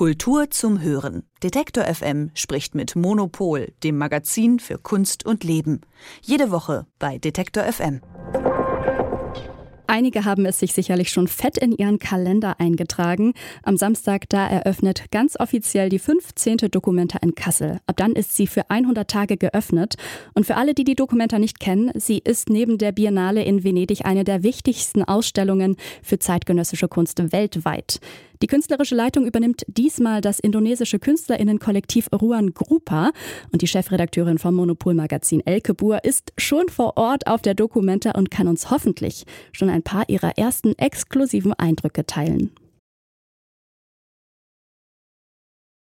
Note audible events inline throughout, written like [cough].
Kultur zum Hören. Detektor FM spricht mit Monopol, dem Magazin für Kunst und Leben. Jede Woche bei Detektor FM. Einige haben es sich sicherlich schon fett in ihren Kalender eingetragen. Am Samstag, da eröffnet ganz offiziell die 15. Dokumenta in Kassel. Ab dann ist sie für 100 Tage geöffnet. Und für alle, die die Dokumenta nicht kennen, sie ist neben der Biennale in Venedig eine der wichtigsten Ausstellungen für zeitgenössische Kunst weltweit. Die künstlerische Leitung übernimmt diesmal das indonesische Künstlerinnenkollektiv Ruan Grupa und die Chefredakteurin vom Monopolmagazin Elke Buhr ist schon vor Ort auf der Dokumenta und kann uns hoffentlich schon ein paar ihrer ersten exklusiven Eindrücke teilen.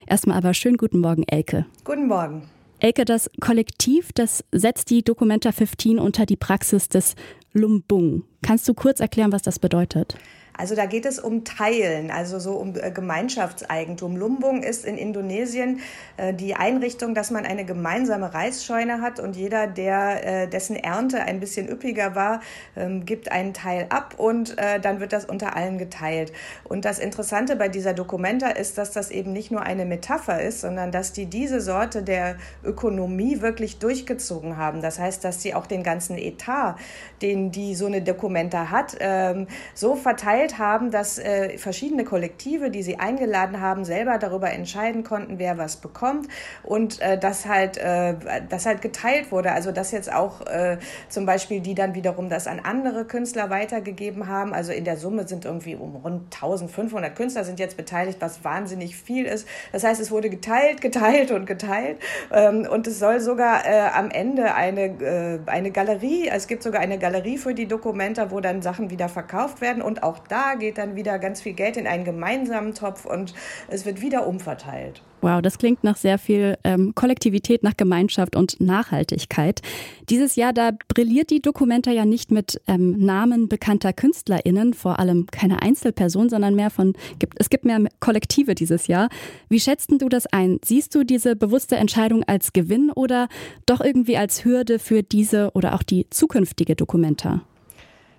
Erstmal aber schönen guten Morgen, Elke. Guten Morgen. Elke, das Kollektiv, das setzt die Documenta 15 unter die Praxis des Lumbung. Kannst du kurz erklären, was das bedeutet? Also da geht es um Teilen, also so um äh, Gemeinschaftseigentum. Lumbung ist in Indonesien äh, die Einrichtung, dass man eine gemeinsame Reisscheune hat und jeder, der äh, dessen Ernte ein bisschen üppiger war, ähm, gibt einen Teil ab und dann wird das unter allen geteilt. Und das Interessante bei dieser Dokumenta ist, dass das eben nicht nur eine Metapher ist, sondern dass die diese Sorte der Ökonomie wirklich durchgezogen haben. Das heißt, dass sie auch den ganzen Etat, den die so eine Dokumenta hat, ähm, so verteilt gestellt haben, dass äh, verschiedene Kollektive, die sie eingeladen haben, selber darüber entscheiden konnten, wer was bekommt und äh, dass halt äh, das halt geteilt wurde. Also dass jetzt auch äh, zum Beispiel die dann wiederum das an andere Künstler weitergegeben haben. Also in der Summe sind irgendwie um rund 1500 Künstler sind jetzt beteiligt, was wahnsinnig viel ist. Das heißt, es wurde geteilt, geteilt und geteilt ähm, und es soll sogar äh, am Ende eine äh, eine Galerie, es gibt sogar eine Galerie für die Dokumente, wo dann Sachen wieder verkauft werden und auch da da geht dann wieder ganz viel Geld in einen gemeinsamen Topf und es wird wieder umverteilt. Wow, das klingt nach sehr viel ähm, Kollektivität, nach Gemeinschaft und Nachhaltigkeit. Dieses Jahr, da brilliert die Dokumenta ja nicht mit ähm, Namen bekannter KünstlerInnen, vor allem keine Einzelperson, sondern mehr von, gibt, es gibt mehr Kollektive dieses Jahr. Wie schätzt du das ein? Siehst du diese bewusste Entscheidung als Gewinn oder doch irgendwie als Hürde für diese oder auch die zukünftige Dokumenta?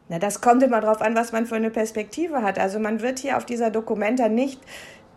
Na, das kommt immer darauf an, was man für eine Perspektive hat. Also man wird hier auf dieser Dokumenta nicht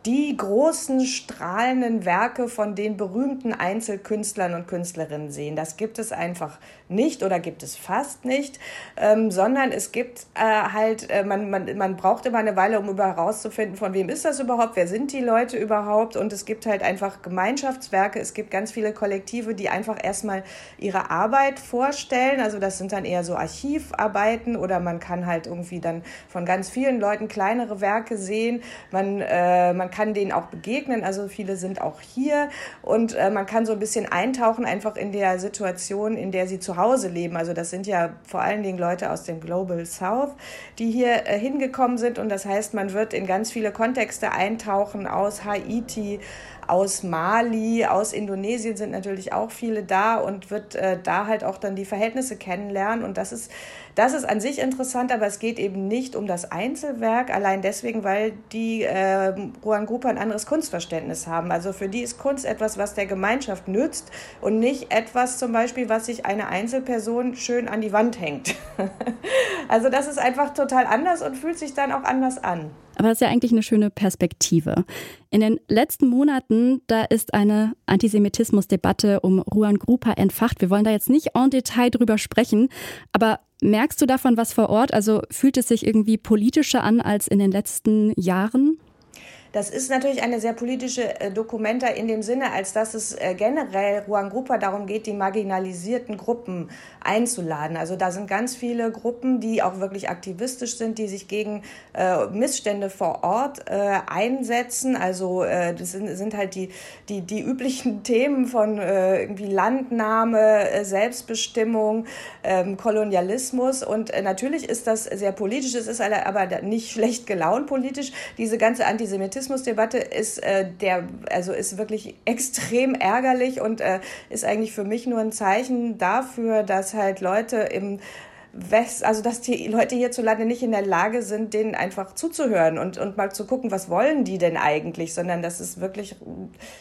die großen strahlenden Werke von den berühmten Einzelkünstlern und Künstlerinnen sehen. Das gibt es einfach nicht oder gibt es fast nicht, ähm, sondern es gibt äh, halt, äh, man, man, man braucht immer eine Weile, um über herauszufinden, von wem ist das überhaupt, wer sind die Leute überhaupt? Und es gibt halt einfach Gemeinschaftswerke, es gibt ganz viele Kollektive, die einfach erstmal ihre Arbeit vorstellen, also das sind dann eher so Archivarbeiten oder man kann halt irgendwie dann von ganz vielen Leuten kleinere Werke sehen, man, äh, man kann denen auch begegnen. Also viele sind auch hier. Und äh, man kann so ein bisschen eintauchen einfach in der Situation, in der sie zu Hause leben. Also das sind ja vor allen Dingen Leute aus dem Global South, die hier äh, hingekommen sind und das heißt, man wird in ganz viele Kontexte eintauchen aus Haiti, aus Mali, aus Indonesien sind natürlich auch viele da und wird äh, da halt auch dann die Verhältnisse kennenlernen. Und das ist, das ist an sich interessant, aber es geht eben nicht um das Einzelwerk, allein deswegen, weil die äh, Ruan Gruppe ein anderes Kunstverständnis haben. Also für die ist Kunst etwas, was der Gemeinschaft nützt und nicht etwas zum Beispiel, was sich eine Einzelperson schön an die Wand hängt. [laughs] also das ist einfach total anders und fühlt sich dann auch anders an. Aber das ist ja eigentlich eine schöne Perspektive. In den letzten Monaten, da ist eine Antisemitismusdebatte um Ruan Grupa entfacht. Wir wollen da jetzt nicht en Detail drüber sprechen, aber merkst du davon was vor Ort? Also fühlt es sich irgendwie politischer an als in den letzten Jahren? Das ist natürlich eine sehr politische äh, Dokumenta in dem Sinne, als dass es äh, generell Ruan Grupa darum geht, die marginalisierten Gruppen einzuladen. Also da sind ganz viele Gruppen, die auch wirklich aktivistisch sind, die sich gegen äh, Missstände vor Ort äh, einsetzen. Also äh, das sind, sind halt die, die, die üblichen [laughs] Themen von äh, irgendwie Landnahme, äh, Selbstbestimmung, ähm, Kolonialismus. Und natürlich ist das sehr politisch, es ist aber nicht schlecht gelaunt politisch. Diese ganze Antisemitismus Rassismusdebatte ist äh, der, also ist wirklich [laughs] extrem ärgerlich und äh, ist eigentlich für mich nur ein Zeichen dafür, dass halt Leute im also dass die Leute hierzulande nicht in der Lage sind, denen einfach zuzuhören und, und mal zu gucken, was wollen die denn eigentlich, sondern das ist wirklich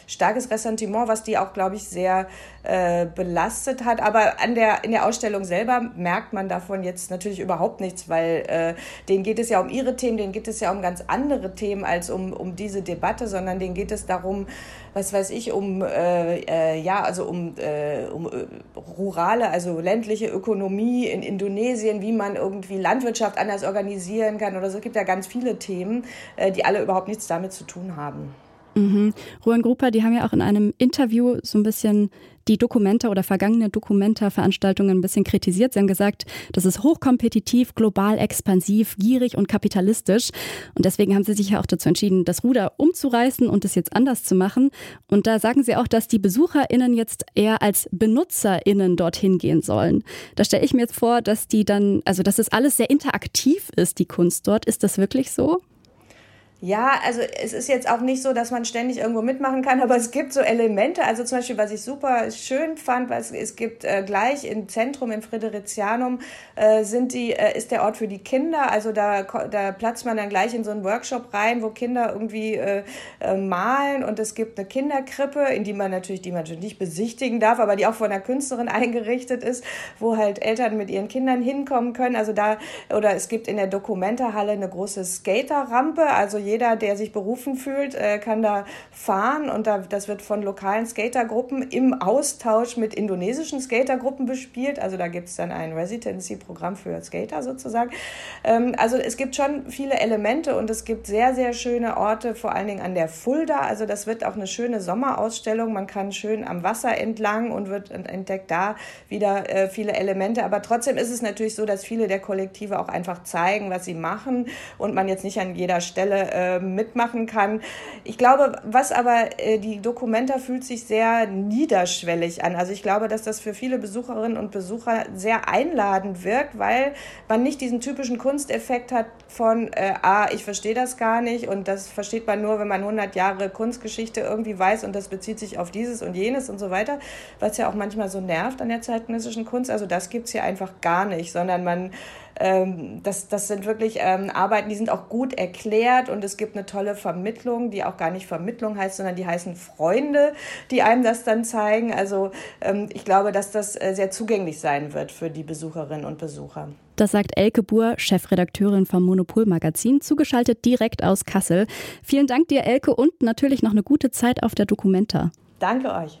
starkes Ressentiment, was die auch, glaube ich, sehr äh, belastet hat. Aber an der, in der Ausstellung selber merkt man davon jetzt natürlich überhaupt nichts, weil äh, denen geht es ja um ihre Themen, denen geht es ja um ganz andere Themen als um, um diese Debatte, sondern denen geht es darum, was weiß ich, um, äh, äh, ja, also um, äh, um äh, rurale, also ländliche Ökonomie in Indonesien, wie man irgendwie Landwirtschaft anders organisieren kann oder so. Es gibt ja ganz viele Themen, äh, die alle überhaupt nichts damit zu tun haben. Mhm. Ruan Grupper, die haben ja auch in einem Interview so ein bisschen die Dokumenta oder vergangene Dokumenta-Veranstaltungen ein bisschen kritisiert. Sie haben gesagt, das ist hochkompetitiv, global expansiv, gierig und kapitalistisch. Und deswegen haben sie sich ja auch dazu entschieden, das Ruder umzureißen und es jetzt anders zu machen. Und da sagen sie auch, dass die BesucherInnen jetzt eher als BenutzerInnen dorthin gehen sollen. Da stelle ich mir jetzt vor, dass die dann, also dass es alles sehr interaktiv ist, die Kunst dort. Ist das wirklich so? Ja, also es ist jetzt auch nicht so, dass man ständig irgendwo mitmachen kann, aber es gibt so Elemente. Also zum Beispiel, was ich super schön fand, weil es, gibt äh, gleich im Zentrum in Fridericianum äh, sind die, äh, ist der Ort für die Kinder. Also da, da platzt man dann gleich in so einen Workshop rein, wo Kinder irgendwie äh, äh, malen und es gibt eine Kinderkrippe, in die man natürlich, die man natürlich nicht besichtigen darf, aber die auch von einer Künstlerin [laughs] eingerichtet ist, wo halt Eltern mit ihren Kindern hinkommen können. Also da, oder es gibt in der Dokumentarhalle eine große Skaterrampe, also jeder, der sich berufen fühlt, äh, kann da fahren und da, das wird von lokalen Skatergruppen im Austausch mit indonesischen Skatergruppen bespielt. Also da gibt es dann ein Residency-Programm für Skater sozusagen. Ähm, also es gibt schon viele Elemente und es gibt sehr, sehr schöne Orte, vor allen Dingen an der Fulda. Also das wird auch eine schöne Sommerausstellung. Man kann schön am Wasser entlang und wird entdeckt da wieder äh, viele Elemente. Aber trotzdem ist es natürlich so, dass viele der Kollektive auch einfach zeigen, was sie machen und man jetzt nicht an jeder Stelle äh, äh, mitmachen kann. Ich glaube, was aber äh, die Dokumenta fühlt sich sehr niederschwellig an. Also ich glaube, dass das für viele Besucherinnen und Besucher sehr einladend wirkt, weil man nicht diesen typischen Kunsteffekt hat von, äh, ah, ich verstehe das gar nicht und das versteht man nur, wenn man 100 Jahre Kunstgeschichte irgendwie weiß und das bezieht sich auf dieses und jenes und so weiter, was ja auch manchmal so nervt an der zeitgenössischen Kunst. Also das gibt es hier einfach gar nicht, sondern man ähm, das, das sind wirklich ähm, Arbeiten, die sind auch gut erklärt und es gibt eine tolle Vermittlung, die auch gar nicht Vermittlung heißt, sondern die heißen Freunde, die einem das dann zeigen. Also ähm, ich glaube, dass das äh, sehr zugänglich sein wird für die Besucherinnen und Besucher. Das sagt Elke Buhr, Chefredakteurin vom Monopol Magazin, zugeschaltet direkt aus Kassel. Vielen Dank dir, Elke, und natürlich noch eine gute Zeit auf der Documenta. Danke euch.